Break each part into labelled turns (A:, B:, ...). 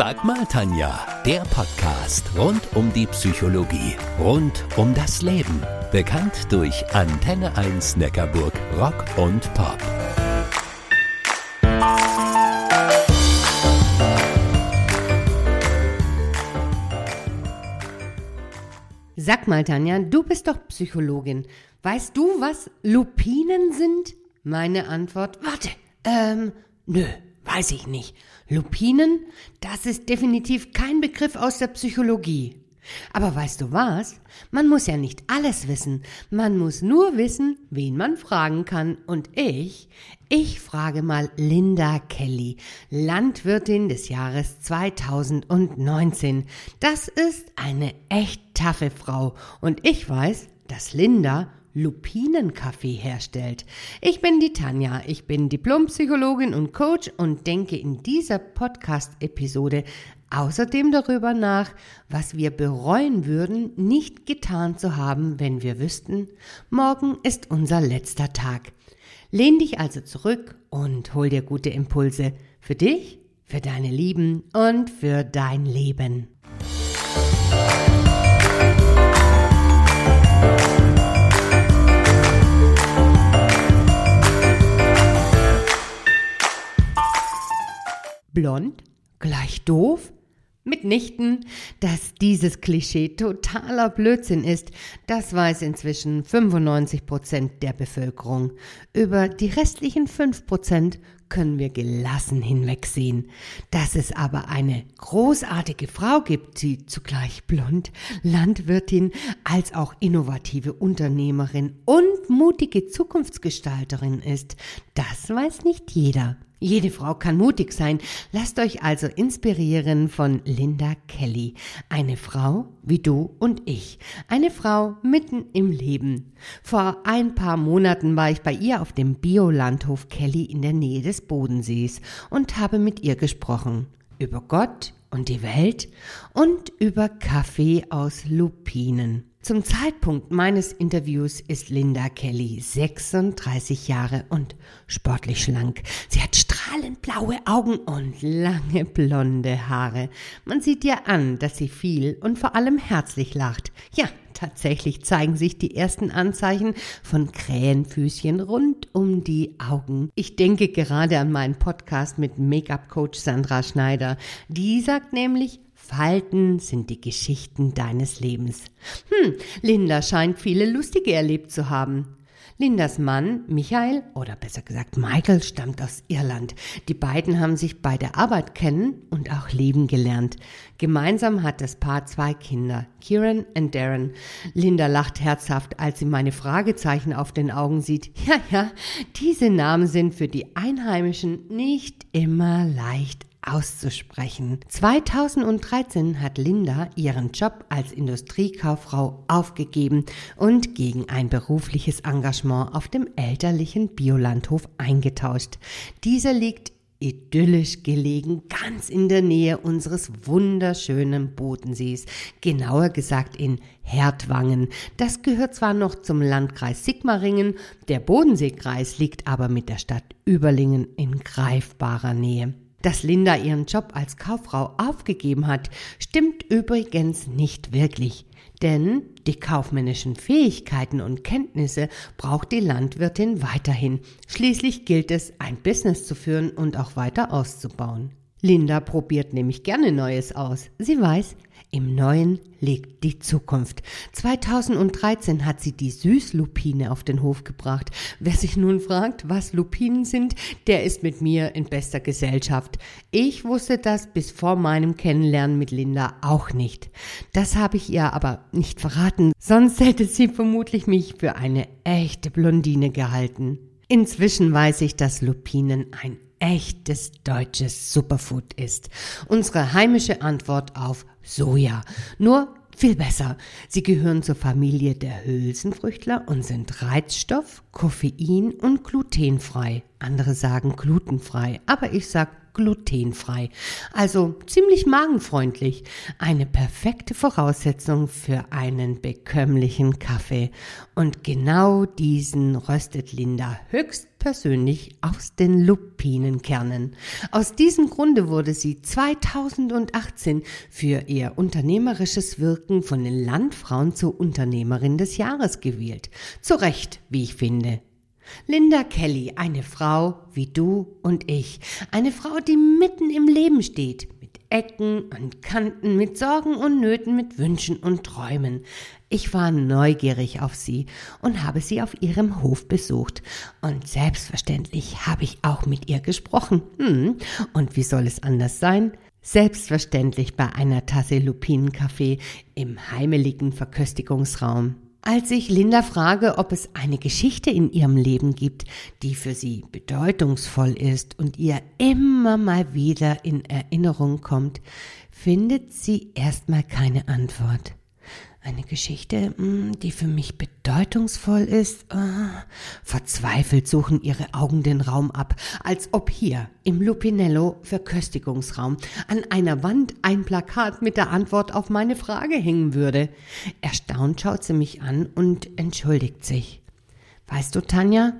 A: Sag mal, Tanja, der Podcast rund um die Psychologie, rund um das Leben. Bekannt durch Antenne 1 Neckarburg Rock und Pop.
B: Sag mal, Tanja, du bist doch Psychologin. Weißt du, was Lupinen sind? Meine Antwort, warte, ähm, nö, weiß ich nicht. Lupinen, das ist definitiv kein Begriff aus der Psychologie. Aber weißt du was? Man muss ja nicht alles wissen. Man muss nur wissen, wen man fragen kann. Und ich, ich frage mal Linda Kelly, Landwirtin des Jahres 2019. Das ist eine echt taffe Frau. Und ich weiß, dass Linda Lupinenkaffee herstellt. Ich bin die Tanja, ich bin Diplompsychologin und Coach und denke in dieser Podcast-Episode außerdem darüber nach, was wir bereuen würden, nicht getan zu haben, wenn wir wüssten, morgen ist unser letzter Tag. Lehn dich also zurück und hol dir gute Impulse für dich, für deine Lieben und für dein Leben. Blond? Gleich doof? Mitnichten, dass dieses Klischee totaler Blödsinn ist, das weiß inzwischen 95 Prozent der Bevölkerung. Über die restlichen 5 Prozent können wir gelassen hinwegsehen. Dass es aber eine großartige Frau gibt, die zugleich blond, Landwirtin, als auch innovative Unternehmerin und mutige Zukunftsgestalterin ist, das weiß nicht jeder. Jede Frau kann mutig sein. Lasst euch also inspirieren von Linda Kelly. Eine Frau wie du und ich. Eine Frau mitten im Leben. Vor ein paar Monaten war ich bei ihr auf dem Biolandhof Kelly in der Nähe des Bodensees und habe mit ihr gesprochen. Über Gott und die Welt und über Kaffee aus Lupinen. Zum Zeitpunkt meines Interviews ist Linda Kelly 36 Jahre und sportlich schlank. Sie hat strahlend blaue Augen und lange blonde Haare. Man sieht ihr an, dass sie viel und vor allem herzlich lacht. Ja, tatsächlich zeigen sich die ersten Anzeichen von Krähenfüßchen rund um die Augen. Ich denke gerade an meinen Podcast mit Make-up-Coach Sandra Schneider. Die sagt nämlich, Falten sind die Geschichten deines Lebens. Hm, Linda scheint viele lustige erlebt zu haben. Lindas Mann, Michael, oder besser gesagt Michael, stammt aus Irland. Die beiden haben sich bei der Arbeit kennen und auch lieben gelernt. Gemeinsam hat das Paar zwei Kinder, Kieran und Darren. Linda lacht herzhaft, als sie meine Fragezeichen auf den Augen sieht. Ja, ja, diese Namen sind für die Einheimischen nicht immer leicht auszusprechen. 2013 hat Linda ihren Job als Industriekauffrau aufgegeben und gegen ein berufliches Engagement auf dem elterlichen Biolandhof eingetauscht. Dieser liegt idyllisch gelegen, ganz in der Nähe unseres wunderschönen Bodensees, genauer gesagt in Hertwangen. Das gehört zwar noch zum Landkreis Sigmaringen, der Bodenseekreis liegt aber mit der Stadt Überlingen in greifbarer Nähe. Dass Linda ihren Job als Kauffrau aufgegeben hat, stimmt übrigens nicht wirklich. Denn die kaufmännischen Fähigkeiten und Kenntnisse braucht die Landwirtin weiterhin. Schließlich gilt es, ein Business zu führen und auch weiter auszubauen. Linda probiert nämlich gerne Neues aus. Sie weiß, im Neuen liegt die Zukunft. 2013 hat sie die Süßlupine auf den Hof gebracht. Wer sich nun fragt, was Lupinen sind, der ist mit mir in bester Gesellschaft. Ich wusste das bis vor meinem Kennenlernen mit Linda auch nicht. Das habe ich ihr aber nicht verraten, sonst hätte sie vermutlich mich für eine echte Blondine gehalten. Inzwischen weiß ich, dass Lupinen ein echtes deutsches Superfood ist. Unsere heimische Antwort auf Soja. Nur viel besser. Sie gehören zur Familie der Hülsenfrüchtler und sind Reizstoff, Koffein und glutenfrei. Andere sagen glutenfrei, aber ich sag glutenfrei. Also ziemlich magenfreundlich. Eine perfekte Voraussetzung für einen bekömmlichen Kaffee. Und genau diesen röstet Linda höchst höchstpersönlich aus den Lupinenkernen. Aus diesem Grunde wurde sie 2018 für ihr unternehmerisches Wirken von den Landfrauen zur Unternehmerin des Jahres gewählt. Zu Recht, wie ich finde. Linda Kelly, eine Frau wie du und ich, eine Frau, die mitten im Leben steht, mit Ecken und Kanten, mit Sorgen und Nöten, mit Wünschen und Träumen. Ich war neugierig auf sie und habe sie auf ihrem Hof besucht. Und selbstverständlich habe ich auch mit ihr gesprochen. Hm. Und wie soll es anders sein? Selbstverständlich bei einer Tasse Lupinenkaffee im heimeligen Verköstigungsraum. Als ich Linda frage, ob es eine Geschichte in ihrem Leben gibt, die für sie bedeutungsvoll ist und ihr immer mal wieder in Erinnerung kommt, findet sie erstmal keine Antwort. Eine Geschichte, hm, die für mich bedeutungsvoll ist. Ah, verzweifelt suchen ihre Augen den Raum ab, als ob hier im Lupinello Verköstigungsraum an einer Wand ein Plakat mit der Antwort auf meine Frage hängen würde. Erstaunt schaut sie mich an und entschuldigt sich. Weißt du, Tanja,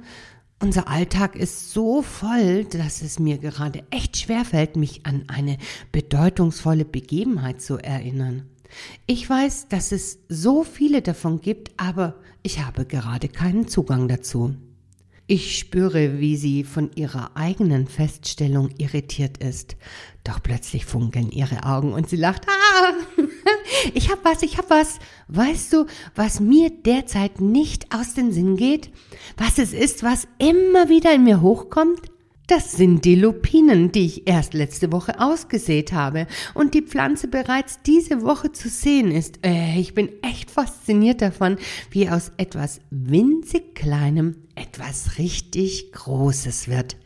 B: unser Alltag ist so voll, dass es mir gerade echt schwerfällt, mich an eine bedeutungsvolle Begebenheit zu erinnern. Ich weiß, dass es so viele davon gibt, aber ich habe gerade keinen Zugang dazu. Ich spüre, wie sie von ihrer eigenen Feststellung irritiert ist. Doch plötzlich funkeln ihre Augen und sie lacht. Ah, ich hab was, ich hab was. Weißt du, was mir derzeit nicht aus den Sinn geht? Was es ist, was immer wieder in mir hochkommt? Das sind die Lupinen, die ich erst letzte Woche ausgesät habe und die Pflanze bereits diese Woche zu sehen ist. Äh, ich bin echt fasziniert davon, wie aus etwas winzig kleinem etwas richtig Großes wird.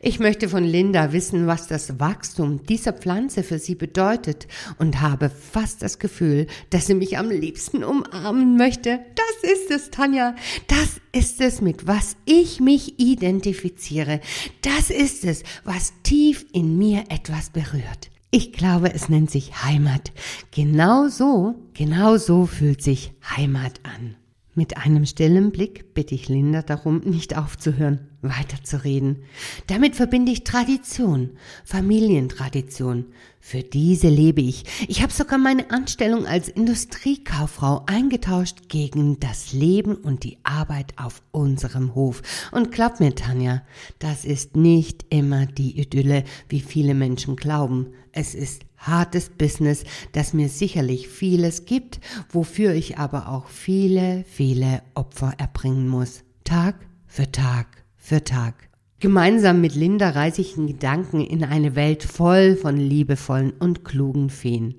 B: Ich möchte von Linda wissen, was das Wachstum dieser Pflanze für sie bedeutet und habe fast das Gefühl, dass sie mich am liebsten umarmen möchte. Das ist es, Tanja. Das ist es, mit was ich mich identifiziere. Das ist es, was tief in mir etwas berührt. Ich glaube, es nennt sich Heimat. Genau so, genau so fühlt sich Heimat an. Mit einem stillen Blick bitte ich Linda darum, nicht aufzuhören, weiterzureden. Damit verbinde ich Tradition, Familientradition. Für diese lebe ich. Ich habe sogar meine Anstellung als Industriekauffrau eingetauscht gegen das Leben und die Arbeit auf unserem Hof. Und glaub mir, Tanja, das ist nicht immer die Idylle, wie viele Menschen glauben. Es ist hartes Business, das mir sicherlich vieles gibt, wofür ich aber auch viele, viele Opfer erbringen muss. Tag für Tag für Tag. Gemeinsam mit Linda reise ich in Gedanken in eine Welt voll von liebevollen und klugen Feen.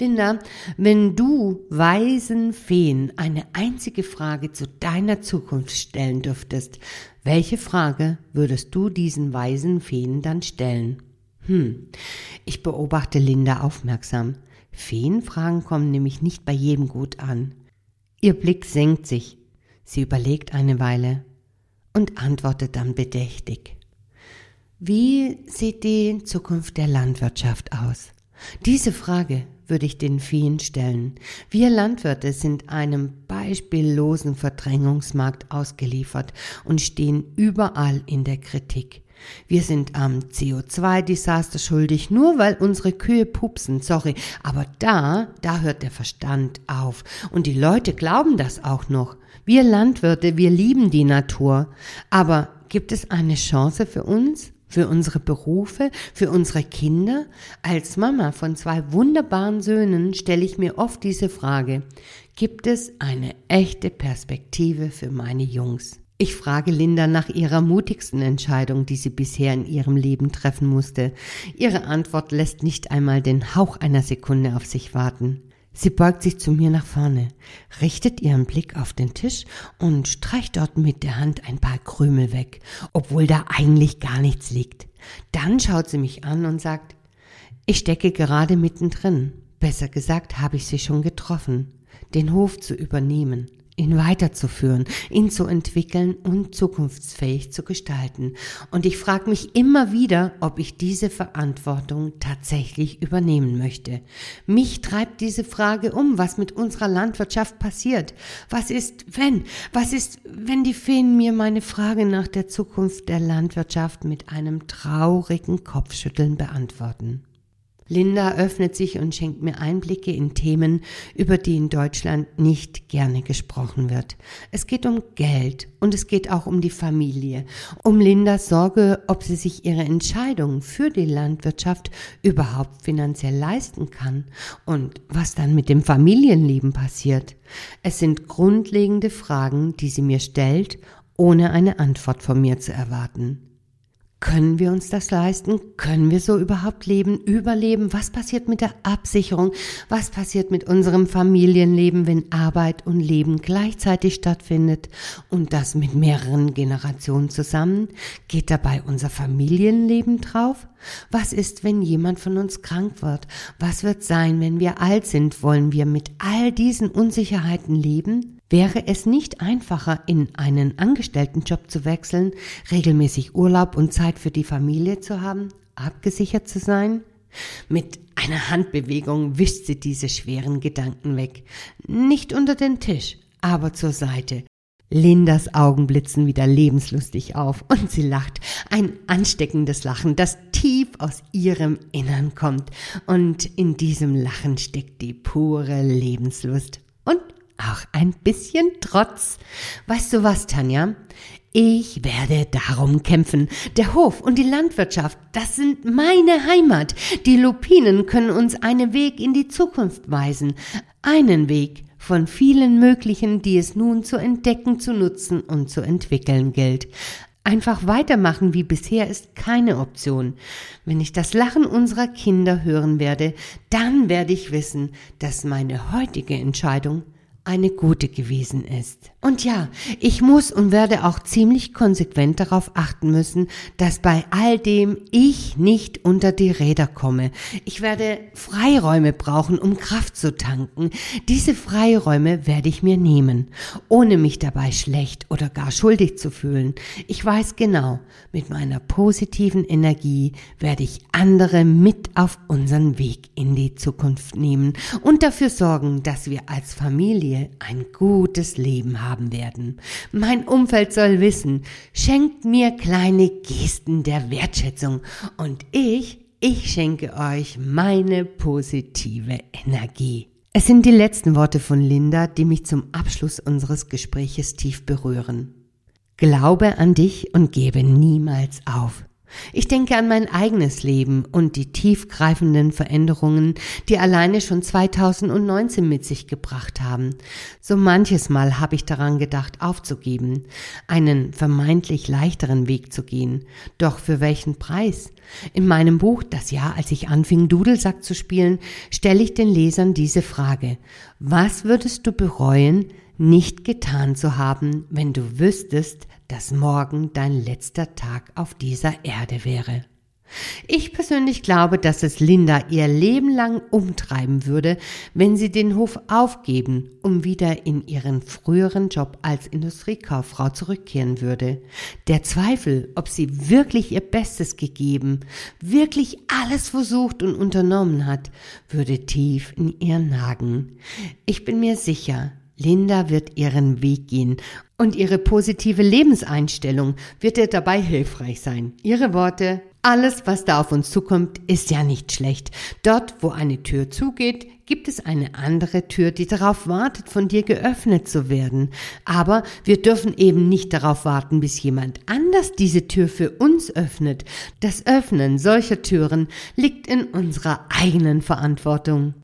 B: Linda, wenn du weisen Feen eine einzige Frage zu deiner Zukunft stellen dürftest, welche Frage würdest du diesen weisen Feen dann stellen? Hm, ich beobachte Linda aufmerksam. Feenfragen kommen nämlich nicht bei jedem gut an. Ihr Blick senkt sich. Sie überlegt eine Weile und antwortet dann bedächtig. Wie sieht die Zukunft der Landwirtschaft aus? Diese Frage würde ich den Viehen stellen. Wir Landwirte sind einem beispiellosen Verdrängungsmarkt ausgeliefert und stehen überall in der Kritik. Wir sind am CO2-Desaster schuldig, nur weil unsere Kühe pupsen, sorry. Aber da, da hört der Verstand auf. Und die Leute glauben das auch noch. Wir Landwirte, wir lieben die Natur. Aber gibt es eine Chance für uns? Für unsere Berufe, für unsere Kinder? Als Mama von zwei wunderbaren Söhnen stelle ich mir oft diese Frage. Gibt es eine echte Perspektive für meine Jungs? Ich frage Linda nach ihrer mutigsten Entscheidung, die sie bisher in ihrem Leben treffen musste. Ihre Antwort lässt nicht einmal den Hauch einer Sekunde auf sich warten. Sie beugt sich zu mir nach vorne, richtet ihren Blick auf den Tisch und streicht dort mit der Hand ein paar Krümel weg, obwohl da eigentlich gar nichts liegt. Dann schaut sie mich an und sagt, ich stecke gerade mittendrin. Besser gesagt habe ich sie schon getroffen, den Hof zu übernehmen. Ihn weiterzuführen, ihn zu entwickeln und zukunftsfähig zu gestalten. Und ich frage mich immer wieder, ob ich diese Verantwortung tatsächlich übernehmen möchte. Mich treibt diese Frage um, was mit unserer Landwirtschaft passiert. Was ist, wenn? Was ist, wenn die Feen mir meine Frage nach der Zukunft der Landwirtschaft mit einem traurigen Kopfschütteln beantworten? Linda öffnet sich und schenkt mir Einblicke in Themen, über die in Deutschland nicht gerne gesprochen wird. Es geht um Geld und es geht auch um die Familie, um Lindas Sorge, ob sie sich ihre Entscheidung für die Landwirtschaft überhaupt finanziell leisten kann und was dann mit dem Familienleben passiert. Es sind grundlegende Fragen, die sie mir stellt, ohne eine Antwort von mir zu erwarten. Können wir uns das leisten? Können wir so überhaupt leben, überleben? Was passiert mit der Absicherung? Was passiert mit unserem Familienleben, wenn Arbeit und Leben gleichzeitig stattfindet und das mit mehreren Generationen zusammen? Geht dabei unser Familienleben drauf? Was ist, wenn jemand von uns krank wird? Was wird sein, wenn wir alt sind? Wollen wir mit all diesen Unsicherheiten leben? Wäre es nicht einfacher, in einen Angestelltenjob zu wechseln, regelmäßig Urlaub und Zeit für die Familie zu haben, abgesichert zu sein? Mit einer Handbewegung wischt sie diese schweren Gedanken weg. Nicht unter den Tisch, aber zur Seite. Lindas Augen blitzen wieder lebenslustig auf und sie lacht. Ein ansteckendes Lachen, das tief aus ihrem Innern kommt. Und in diesem Lachen steckt die pure Lebenslust. Und auch ein bisschen Trotz. Weißt du was, Tanja? Ich werde darum kämpfen. Der Hof und die Landwirtschaft, das sind meine Heimat. Die Lupinen können uns einen Weg in die Zukunft weisen. Einen Weg von vielen möglichen, die es nun zu entdecken, zu nutzen und zu entwickeln gilt. Einfach weitermachen wie bisher ist keine Option. Wenn ich das Lachen unserer Kinder hören werde, dann werde ich wissen, dass meine heutige Entscheidung eine gute gewesen ist. Und ja, ich muss und werde auch ziemlich konsequent darauf achten müssen, dass bei all dem ich nicht unter die Räder komme. Ich werde Freiräume brauchen, um Kraft zu tanken. Diese Freiräume werde ich mir nehmen, ohne mich dabei schlecht oder gar schuldig zu fühlen. Ich weiß genau, mit meiner positiven Energie werde ich andere mit auf unseren Weg in die Zukunft nehmen und dafür sorgen, dass wir als Familie ein gutes Leben haben werden. Mein Umfeld soll wissen, schenkt mir kleine Gesten der Wertschätzung und ich, ich schenke euch meine positive Energie. Es sind die letzten Worte von Linda, die mich zum Abschluss unseres Gespräches tief berühren. Glaube an dich und gebe niemals auf. Ich denke an mein eigenes Leben und die tiefgreifenden Veränderungen, die alleine schon 2019 mit sich gebracht haben. So manches Mal habe ich daran gedacht, aufzugeben, einen vermeintlich leichteren Weg zu gehen. Doch für welchen Preis? In meinem Buch Das Jahr, als ich anfing, Dudelsack zu spielen, stelle ich den Lesern diese Frage. Was würdest du bereuen, nicht getan zu haben, wenn du wüsstest, dass morgen dein letzter Tag auf dieser Erde wäre. Ich persönlich glaube, dass es Linda ihr Leben lang umtreiben würde, wenn sie den Hof aufgeben, um wieder in ihren früheren Job als Industriekauffrau zurückkehren würde. Der Zweifel, ob sie wirklich ihr Bestes gegeben, wirklich alles versucht und unternommen hat, würde tief in ihr nagen. Ich bin mir sicher, Linda wird ihren Weg gehen und ihre positive Lebenseinstellung wird ihr dabei hilfreich sein. Ihre Worte, alles, was da auf uns zukommt, ist ja nicht schlecht. Dort, wo eine Tür zugeht, gibt es eine andere Tür, die darauf wartet, von dir geöffnet zu werden. Aber wir dürfen eben nicht darauf warten, bis jemand anders diese Tür für uns öffnet. Das Öffnen solcher Türen liegt in unserer eigenen Verantwortung.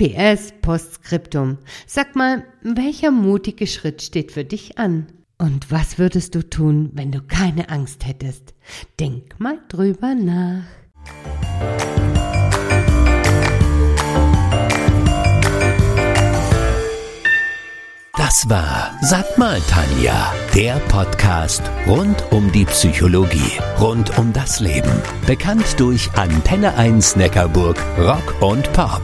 B: PS Postskriptum. Sag mal, welcher mutige Schritt steht für dich an? Und was würdest du tun, wenn du keine Angst hättest? Denk mal drüber nach.
A: Das war Sag mal Tanja, der Podcast rund um die Psychologie, rund um das Leben. Bekannt durch Antenne 1 Neckarburg, Rock und Pop.